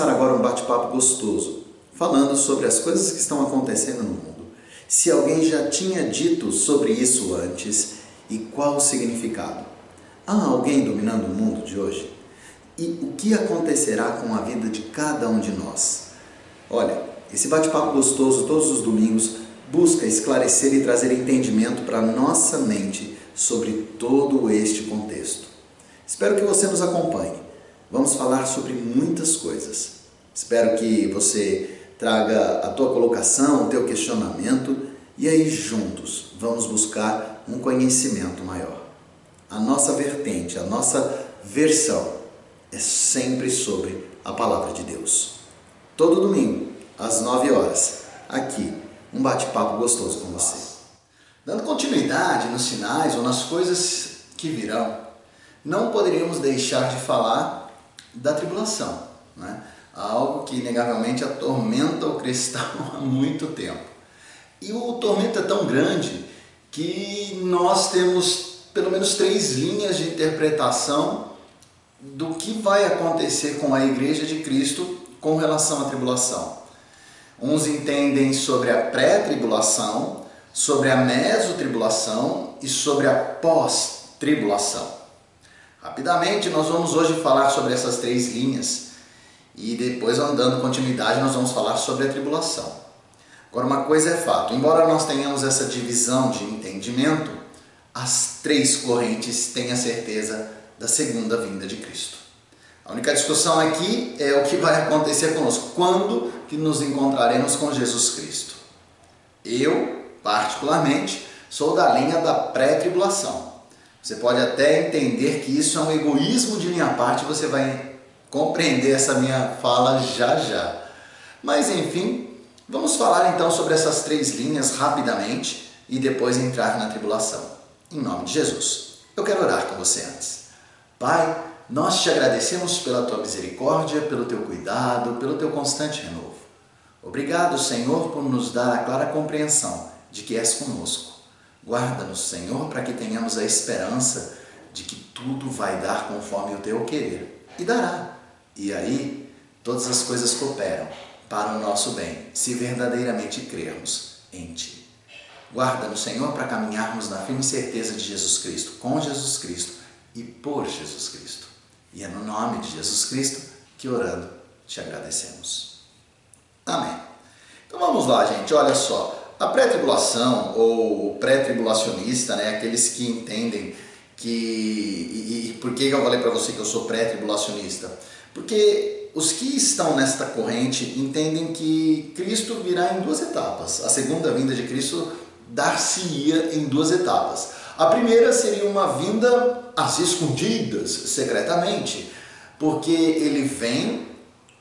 começar agora um bate-papo gostoso, falando sobre as coisas que estão acontecendo no mundo. Se alguém já tinha dito sobre isso antes e qual o significado. Há alguém dominando o mundo de hoje? E o que acontecerá com a vida de cada um de nós? Olha, esse bate-papo gostoso todos os domingos busca esclarecer e trazer entendimento para nossa mente sobre todo este contexto. Espero que você nos acompanhe. Vamos falar sobre muitas coisas. Espero que você traga a tua colocação, o teu questionamento e aí juntos vamos buscar um conhecimento maior. A nossa vertente, a nossa versão é sempre sobre a palavra de Deus. Todo domingo, às 9 horas, aqui, um bate-papo gostoso com você. Dando continuidade nos sinais ou nas coisas que virão, não poderíamos deixar de falar da tribulação, né? algo que inegavelmente atormenta o cristão há muito tempo. E o tormento é tão grande que nós temos pelo menos três linhas de interpretação do que vai acontecer com a Igreja de Cristo com relação à tribulação. Uns entendem sobre a pré-tribulação, sobre a mesotribulação e sobre a pós-tribulação. Rapidamente, nós vamos hoje falar sobre essas três linhas e depois, andando continuidade, nós vamos falar sobre a tribulação. Agora, uma coisa é fato: embora nós tenhamos essa divisão de entendimento, as três correntes têm a certeza da segunda vinda de Cristo. A única discussão aqui é o que vai acontecer conosco, quando que nos encontraremos com Jesus Cristo. Eu, particularmente, sou da linha da pré-tribulação. Você pode até entender que isso é um egoísmo de minha parte, você vai compreender essa minha fala já já. Mas enfim, vamos falar então sobre essas três linhas rapidamente e depois entrar na tribulação. Em nome de Jesus. Eu quero orar com você antes. Pai, nós te agradecemos pela tua misericórdia, pelo teu cuidado, pelo teu constante renovo. Obrigado, Senhor, por nos dar a clara compreensão de que és conosco. Guarda-nos, Senhor, para que tenhamos a esperança de que tudo vai dar conforme o teu querer. E dará. E aí, todas as coisas cooperam para o nosso bem, se verdadeiramente crermos em Ti. Guarda-nos, Senhor, para caminharmos na firme certeza de Jesus Cristo, com Jesus Cristo e por Jesus Cristo. E é no nome de Jesus Cristo que orando te agradecemos. Amém. Então vamos lá, gente. Olha só. A pré-tribulação ou pré-tribulacionista, né, aqueles que entendem que. E, e por que eu falei para você que eu sou pré-tribulacionista? Porque os que estão nesta corrente entendem que Cristo virá em duas etapas. A segunda vinda de Cristo dar-se-ia em duas etapas. A primeira seria uma vinda às escondidas, secretamente, porque ele vem,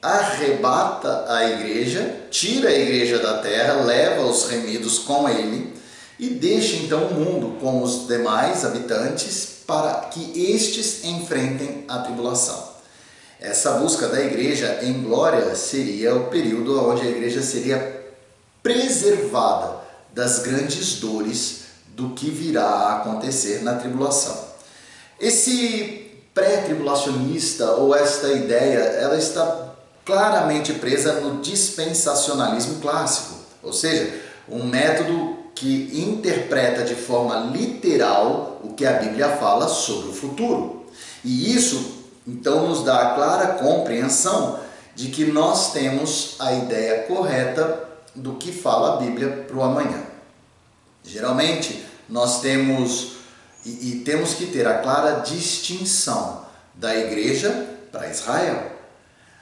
arrebata a igreja, tira a igreja da terra, leva os remidos com ele e deixa então o mundo com os demais habitantes para que estes enfrentem a tribulação. Essa busca da igreja em glória seria o período onde a igreja seria preservada das grandes dores do que virá a acontecer na tribulação. Esse pré-tribulacionista ou esta ideia, ela está claramente presa no dispensacionalismo clássico, ou seja, um método que interpreta de forma literal o que a Bíblia fala sobre o futuro. E isso então nos dá a clara compreensão de que nós temos a ideia correta do que fala a Bíblia para o amanhã. Geralmente, nós temos e, e temos que ter a clara distinção da igreja para Israel.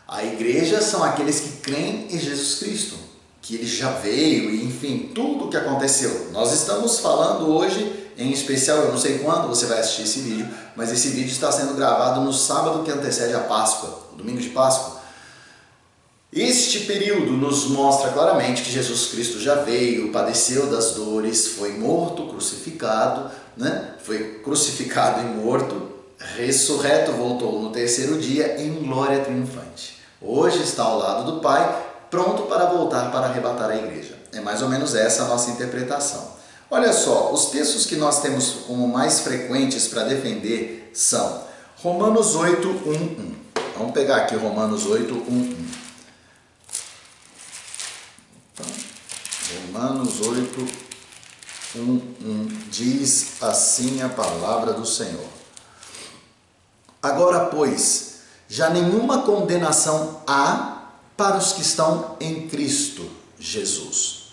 A igreja são aqueles que creem em Jesus Cristo, que ele já veio e enfim, tudo o que aconteceu. Nós estamos falando hoje, em especial, eu não sei quando você vai assistir esse vídeo, mas esse vídeo está sendo gravado no sábado que antecede a Páscoa, o domingo de Páscoa. Este período nos mostra claramente que Jesus Cristo já veio, padeceu das dores, foi morto, crucificado, né? foi crucificado e morto, ressurreto, voltou no terceiro dia em glória triunfante. Hoje está ao lado do Pai, pronto para voltar para arrebatar a igreja. É mais ou menos essa a nossa interpretação. Olha só, os textos que nós temos como mais frequentes para defender são Romanos 8, 1, 1. Vamos pegar aqui Romanos 8, 1, 1. Romanos 8, 1, 1. Diz assim a palavra do Senhor. Agora, pois, já nenhuma condenação há para os que estão em Cristo Jesus.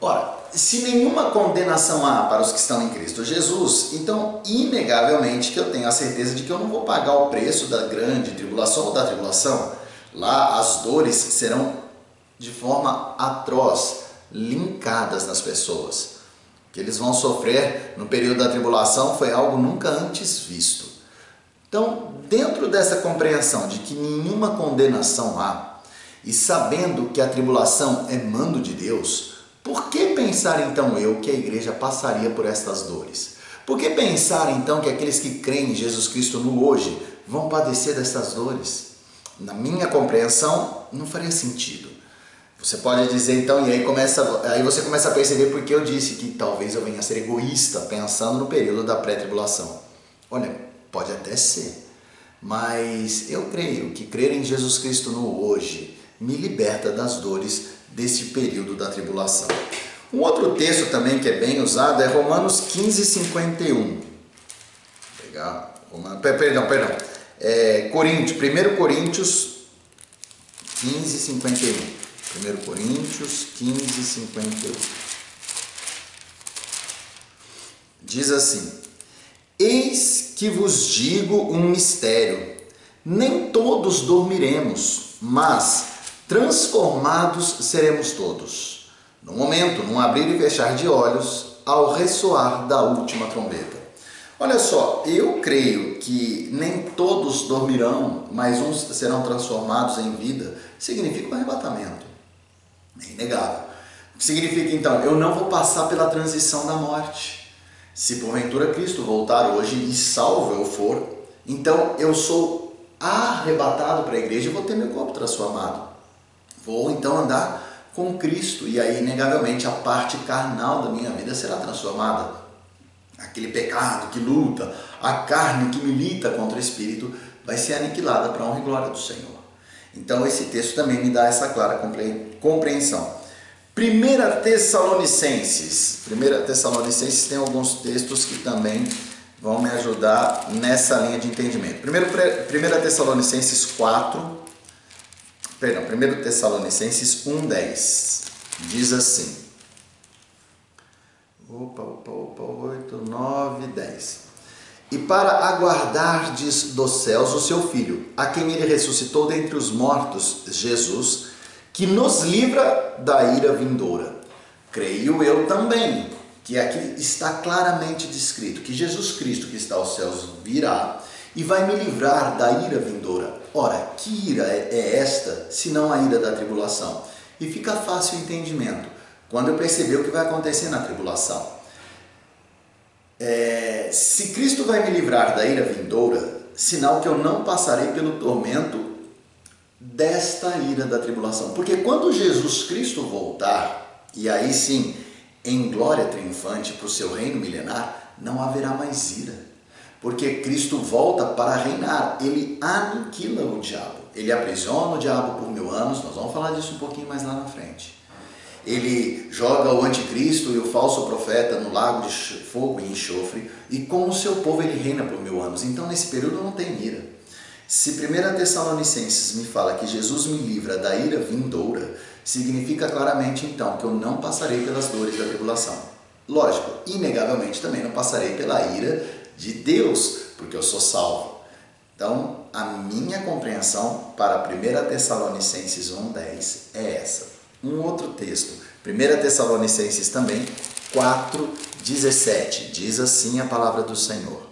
Ora, se nenhuma condenação há para os que estão em Cristo Jesus, então, inegavelmente, que eu tenho a certeza de que eu não vou pagar o preço da grande tribulação ou da tribulação. Lá as dores serão de forma atroz, linkadas nas pessoas. O que eles vão sofrer no período da tribulação foi algo nunca antes visto. Então, dentro dessa compreensão de que nenhuma condenação há, e sabendo que a tribulação é mando de Deus, por que pensar então eu que a igreja passaria por estas dores? Por que pensar então que aqueles que creem em Jesus Cristo no hoje vão padecer dessas dores? Na minha compreensão, não faria sentido. Você pode dizer então, e aí, começa, aí você começa a perceber porque eu disse que talvez eu venha a ser egoísta pensando no período da pré-tribulação. Olha, pode até ser, mas eu creio que crer em Jesus Cristo no hoje me liberta das dores desse período da tribulação. Um outro texto também que é bem usado é Romanos 15, 51. Vou pegar, perdão, perdão. É, Coríntios, 1 Coríntios 15, 51. 1 Coríntios 15, 51. Diz assim: Eis que vos digo um mistério: nem todos dormiremos, mas transformados seremos todos. No momento, num abrir e fechar de olhos, ao ressoar da última trombeta. Olha só, eu creio que nem todos dormirão, mas uns serão transformados em vida, significa um arrebatamento. É inegável. Significa então? Eu não vou passar pela transição da morte. Se porventura Cristo voltar hoje e salvo eu for, então eu sou arrebatado para a igreja e vou ter meu corpo transformado. Vou então andar com Cristo e aí, inegavelmente, a parte carnal da minha vida será transformada. Aquele pecado que luta, a carne que milita contra o espírito, vai ser aniquilada para a honra e glória do Senhor. Então esse texto também me dá essa clara compreensão. Primeira Tessalonicenses. Primeira Tessalonicenses tem alguns textos que também vão me ajudar nessa linha de entendimento. Primeiro, Primeira Tessalonicenses 4, perdão, Primeiro Tessalonicenses 1:10 diz assim. Opa, opa, opa, 8, 9, 10 e para aguardardes dos céus o seu Filho, a quem ele ressuscitou dentre os mortos, Jesus, que nos livra da ira vindoura. Creio eu também que aqui está claramente descrito que Jesus Cristo, que está aos céus, virá e vai me livrar da ira vindoura. Ora, que ira é esta, senão a ira da tribulação? E fica fácil o entendimento quando eu perceber o que vai acontecer na tribulação. É, se Cristo vai me livrar da ira vindoura, sinal que eu não passarei pelo tormento desta ira da tribulação. Porque quando Jesus Cristo voltar, e aí sim, em glória triunfante para o seu reino milenar, não haverá mais ira. Porque Cristo volta para reinar, ele aniquila o diabo, ele aprisiona o diabo por mil anos, nós vamos falar disso um pouquinho mais lá na frente ele joga o anticristo e o falso profeta no lago de fogo e enxofre, e com o seu povo ele reina por mil anos. Então, nesse período, não tem ira. Se 1 Tessalonicenses me fala que Jesus me livra da ira vindoura, significa claramente então que eu não passarei pelas dores da tribulação. Lógico, inegavelmente também não passarei pela ira de Deus, porque eu sou salvo. Então, a minha compreensão para 1 Tessalonicenses 1,10 é essa. Um outro texto, 1 Tessalonicenses também, 4, 17, diz assim a palavra do Senhor.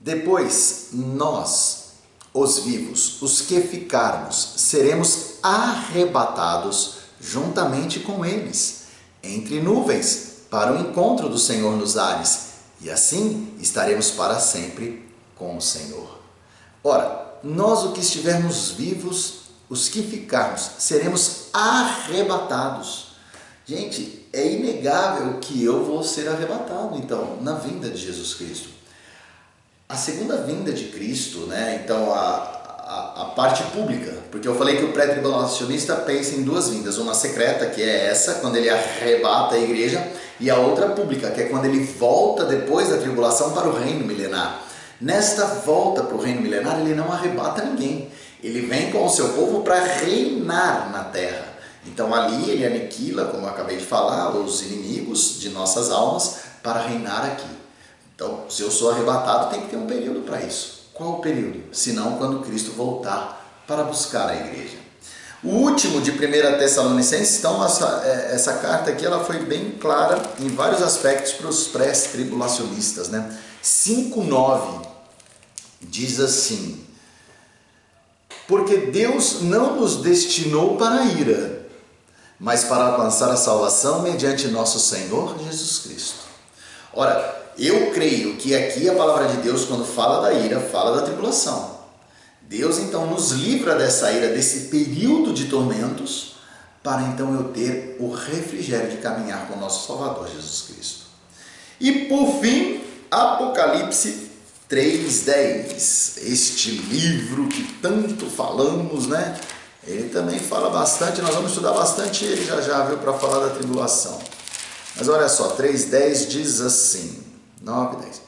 Depois, nós, os vivos, os que ficarmos, seremos arrebatados juntamente com eles, entre nuvens, para o encontro do Senhor nos ares, e assim estaremos para sempre com o Senhor. Ora, nós o que estivermos vivos os que ficarmos, seremos arrebatados. Gente, é inegável que eu vou ser arrebatado, então, na vinda de Jesus Cristo. A segunda vinda de Cristo, né? Então, a, a, a parte pública, porque eu falei que o pré-tribulacionista pensa em duas vindas, uma secreta, que é essa, quando ele arrebata a igreja, e a outra pública, que é quando ele volta depois da tribulação para o reino milenar. Nesta volta para o reino milenar, ele não arrebata ninguém. Ele vem com o seu povo para reinar na terra. Então ali ele aniquila, como eu acabei de falar, os inimigos de nossas almas para reinar aqui. Então, se eu sou arrebatado, tem que ter um período para isso. Qual o período? Senão quando Cristo voltar para buscar a igreja. O último de 1 Tessalonicenses, então essa, é, essa carta aqui ela foi bem clara em vários aspectos para os pré-tribulacionistas. Né? 5,9 diz assim: Porque Deus não nos destinou para a ira, mas para alcançar a salvação mediante nosso Senhor Jesus Cristo. Ora, eu creio que aqui a palavra de Deus, quando fala da ira, fala da tribulação. Deus então nos livra dessa ira, desse período de tormentos, para então eu ter o refrigério de caminhar com o nosso Salvador Jesus Cristo. E por fim, Apocalipse 3:10. Este livro que tanto falamos, né? Ele também fala bastante, nós vamos estudar bastante ele já já, viu, para falar da tribulação. Mas olha só, 3:10 diz assim: 9, 10.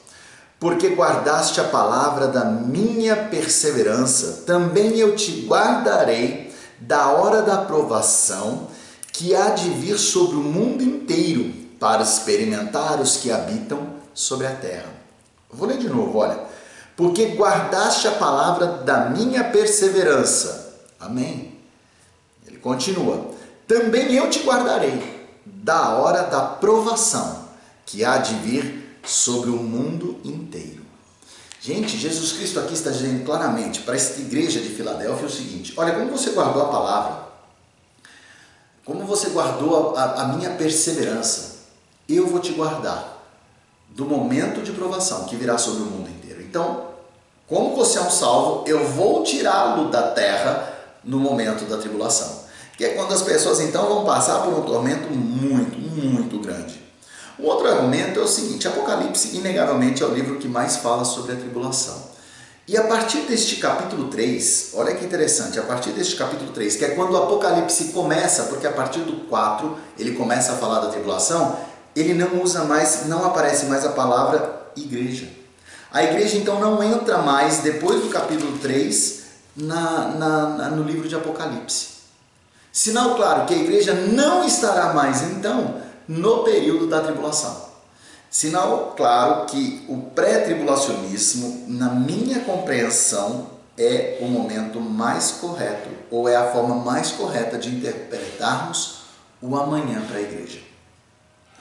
Porque guardaste a palavra da minha perseverança, também eu te guardarei da hora da provação que há de vir sobre o mundo inteiro para experimentar os que habitam sobre a terra. Vou ler de novo, olha. Porque guardaste a palavra da minha perseverança. Amém. Ele continua. Também eu te guardarei da hora da provação que há de vir sobre o mundo inteiro. Gente, Jesus Cristo aqui está dizendo claramente para esta igreja de Filadélfia o seguinte: olha, como você guardou a palavra, como você guardou a, a, minha perseverança, eu vou te guardar do momento de provação que virá sobre o mundo inteiro. Então, como você é um salvo, eu vou tirá-lo da terra no momento da tribulação. Que é quando as pessoas então vão passar por um tormento muito, muito grande. O outro argumento é o seguinte: Apocalipse, inegavelmente, é o livro que mais fala sobre a tribulação. E a partir deste capítulo 3, olha que interessante, a partir deste capítulo 3, que é quando o Apocalipse começa, porque a partir do 4 ele começa a falar da tribulação, ele não usa mais, não aparece mais a palavra igreja. A igreja então não entra mais, depois do capítulo 3, na, na, na, no livro de Apocalipse. Sinal claro que a igreja não estará mais então no período da tribulação. Sinal claro que o pré-tribulacionismo, na minha compreensão, é o momento mais correto, ou é a forma mais correta de interpretarmos o amanhã para a igreja.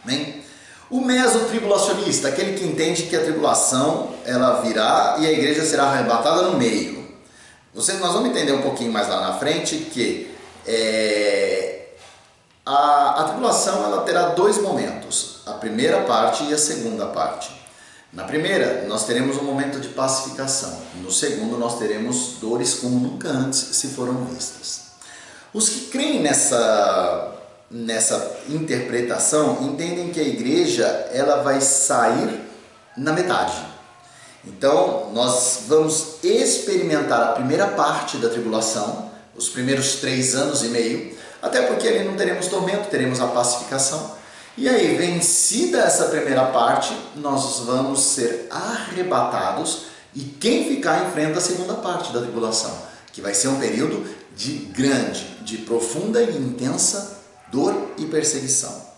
Amém? O mesotribulacionista, aquele que entende que a tribulação ela virá e a igreja será arrebatada no meio. Você, nós vamos entender um pouquinho mais lá na frente que é, a, a tribulação ela terá dois momentos, a primeira parte e a segunda parte. Na primeira, nós teremos um momento de pacificação. No segundo, nós teremos dores como nunca antes se foram vistas. Os que creem nessa, nessa interpretação entendem que a igreja ela vai sair na metade. Então, nós vamos experimentar a primeira parte da tribulação, os primeiros três anos e meio, até porque ali não teremos tormento, teremos a pacificação. E aí, vencida essa primeira parte, nós vamos ser arrebatados e quem ficar enfrenta a segunda parte da tribulação, que vai ser um período de grande, de profunda e intensa dor e perseguição.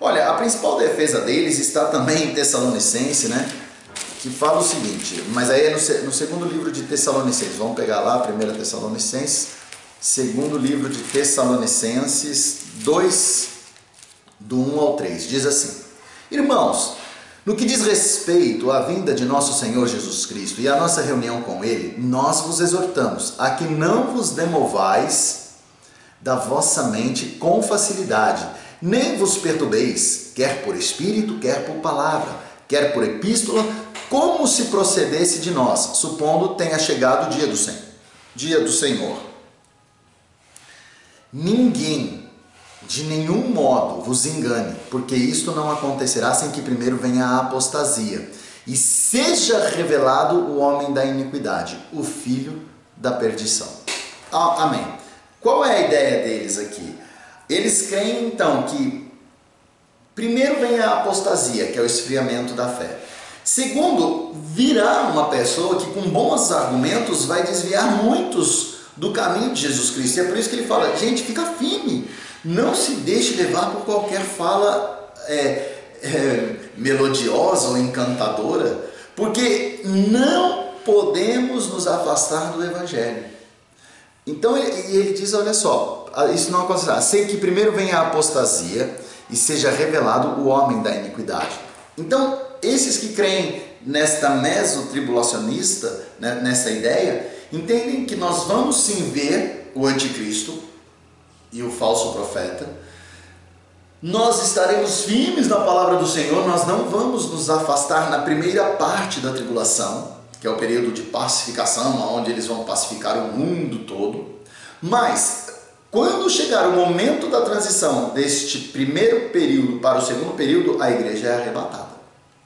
Olha, a principal defesa deles está também em Tessalonicense, né? Que fala o seguinte, mas aí é no, no segundo livro de Tessalonicenses, vamos pegar lá, 1 Tessalonicenses, segundo livro de Tessalonicenses 2, do 1 ao 3. Diz assim: Irmãos, no que diz respeito à vinda de nosso Senhor Jesus Cristo e à nossa reunião com Ele, nós vos exortamos a que não vos demovais da vossa mente com facilidade, nem vos perturbeis, quer por espírito, quer por palavra, quer por epístola, como se procedesse de nós, supondo tenha chegado o dia do Senhor. Dia do Senhor. Ninguém, de nenhum modo, vos engane, porque isto não acontecerá sem que primeiro venha a apostasia e seja revelado o homem da iniquidade, o filho da perdição. Amém. Qual é a ideia deles aqui? Eles creem então que primeiro vem a apostasia, que é o esfriamento da fé. Segundo, virá uma pessoa que com bons argumentos vai desviar muitos do caminho de Jesus Cristo. E é por isso que ele fala, gente, fica firme, não se deixe levar por qualquer fala é, é, melodiosa ou encantadora, porque não podemos nos afastar do Evangelho. Então ele, ele diz, olha só, isso não acontecerá, sei que primeiro venha a apostasia e seja revelado o homem da iniquidade. Então, esses que creem nesta mesotribulacionista, né, nessa ideia, entendem que nós vamos sim ver o anticristo e o falso profeta, nós estaremos firmes na palavra do Senhor, nós não vamos nos afastar na primeira parte da tribulação, que é o período de pacificação, onde eles vão pacificar o mundo todo. Mas, quando chegar o momento da transição deste primeiro período para o segundo período, a igreja é arrebatada.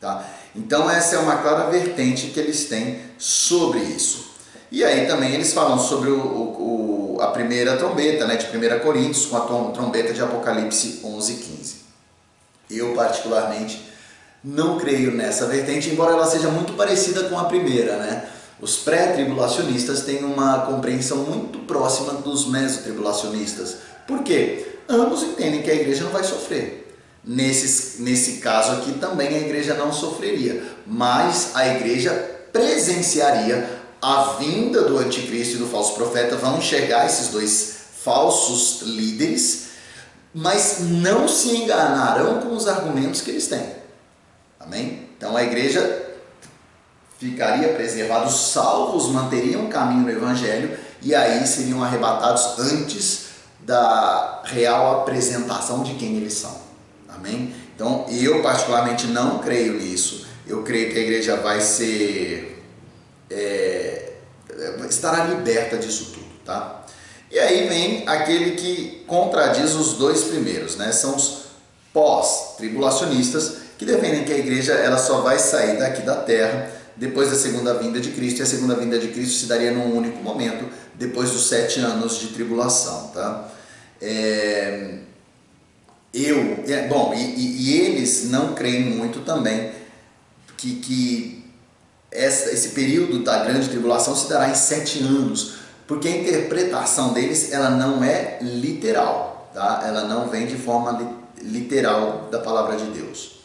Tá? Então, essa é uma clara vertente que eles têm sobre isso. E aí também eles falam sobre o, o a primeira trombeta, né, de 1 Coríntios, com a trombeta de Apocalipse 11 15. Eu, particularmente, não creio nessa vertente, embora ela seja muito parecida com a primeira, né? Os pré-tribulacionistas têm uma compreensão muito próxima dos mesotribulacionistas. Por quê? Ambos entendem que a igreja não vai sofrer. Nesse, nesse caso aqui também a igreja não sofreria, mas a igreja presenciaria a vinda do anticristo e do falso profeta vão enxergar esses dois falsos líderes, mas não se enganarão com os argumentos que eles têm. Amém? Então a igreja ficaria preservada, os salvos manteriam o caminho no evangelho e aí seriam arrebatados antes da real apresentação de quem eles são. Amém? Então eu particularmente não creio nisso. Eu creio que a igreja vai ser é, estará liberta disso tudo, tá? E aí vem aquele que contradiz os dois primeiros, né? São os pós-tribulacionistas que defendem que a igreja ela só vai sair daqui da terra depois da segunda vinda de Cristo e a segunda vinda de Cristo se daria num único momento depois dos sete anos de tribulação, tá? É, eu, é, bom, e, e, eles não creem muito também que, que essa, esse período da grande tribulação se dará em sete anos, porque a interpretação deles ela não é literal, tá? ela não vem de forma literal da palavra de Deus.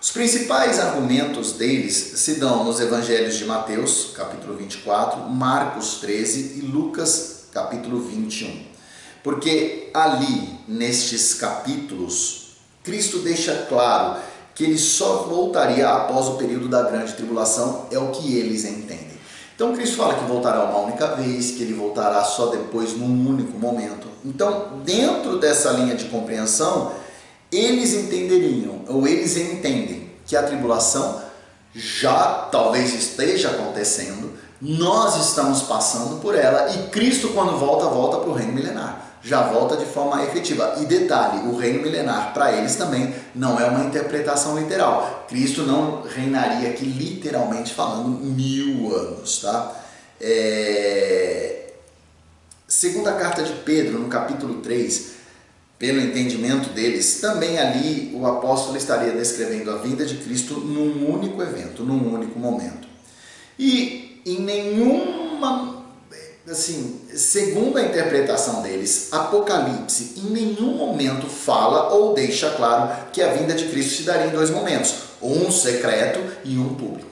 Os principais argumentos deles se dão nos evangelhos de Mateus, capítulo 24, Marcos 13 e Lucas, capítulo 21. Porque ali, nestes capítulos, Cristo deixa claro que ele só voltaria após o período da grande tribulação, é o que eles entendem. Então Cristo fala que voltará uma única vez, que ele voltará só depois num único momento. Então, dentro dessa linha de compreensão, eles entenderiam, ou eles entendem, que a tribulação já talvez esteja acontecendo, nós estamos passando por ela e Cristo, quando volta, volta para o reino milenar já volta de forma efetiva. E detalhe, o reino milenar para eles também não é uma interpretação literal. Cristo não reinaria aqui literalmente falando mil anos, tá? É... Segunda carta de Pedro, no capítulo 3, pelo entendimento deles, também ali o apóstolo estaria descrevendo a vinda de Cristo num único evento, num único momento. E em nenhuma assim, segundo a interpretação deles, Apocalipse em nenhum momento fala ou deixa claro que a vinda de Cristo se daria em dois momentos, um secreto e um público.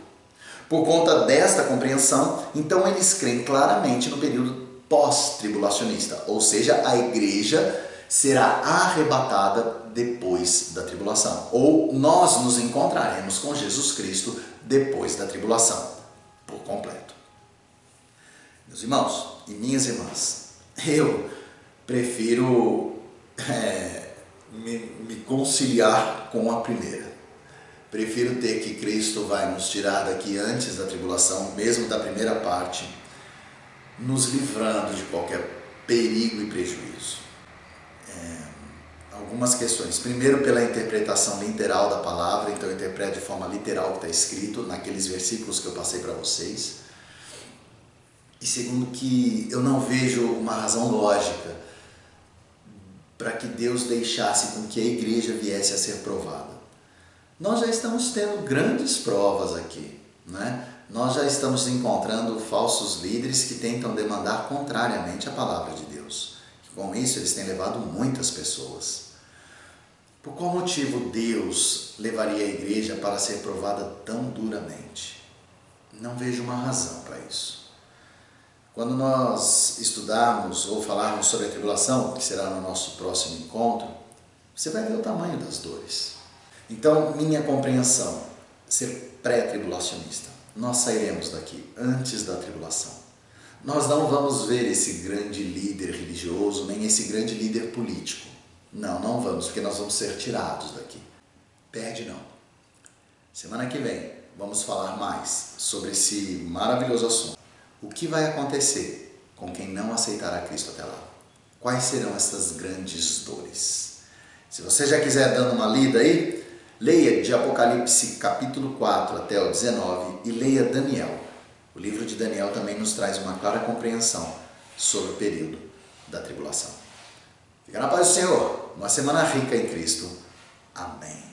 Por conta desta compreensão, então eles creem claramente no período pós-tribulacionista, ou seja, a igreja será arrebatada depois da tribulação, ou nós nos encontraremos com Jesus Cristo depois da tribulação, por completo. Meus irmãos e minhas irmãs, eu prefiro é, me, me conciliar com a primeira. Prefiro ter que Cristo vai nos tirar daqui antes da tribulação, mesmo da primeira parte, nos livrando de qualquer perigo e prejuízo. algumas questões. Primeiro, pela interpretação literal da palavra, então eu interpreto de forma literal o que está escrito naqueles versículos que eu passei para vocês. E segundo, que eu não vejo uma razão lógica para que Deus deixasse com que a igreja viesse a ser provada. Nós já estamos tendo grandes provas aqui, né? Nós já estamos encontrando falsos líderes que tentam demandar contrariamente a palavra de Deus. Com isso, eles têm levado muitas pessoas. Por qual motivo Deus levaria a igreja para ser provada tão duramente? Não vejo uma razão para isso. Quando nós estudarmos ou falarmos sobre a tribulação, que será no nosso próximo encontro, você vai ver o tamanho das dores. Então, minha compreensão, ser pré-tribulacionista, nós sairemos daqui antes da tribulação. Nós não vamos ver esse grande líder religioso, nem esse grande líder político. Não, não vamos, porque nós vamos ser tirados daqui. Perde não. Semana que vem vamos falar mais sobre esse maravilhoso assunto. O que vai acontecer com quem não aceitará Cristo até lá? Quais serão essas grandes dores? Se você já quiser dando uma lida aí, leia de Apocalipse capítulo 4 até o 19 e leia Daniel. O livro de Daniel também nos traz uma clara compreensão sobre o período da tribulação. Fica na paz do Senhor. Uma semana rica em Cristo. Amém.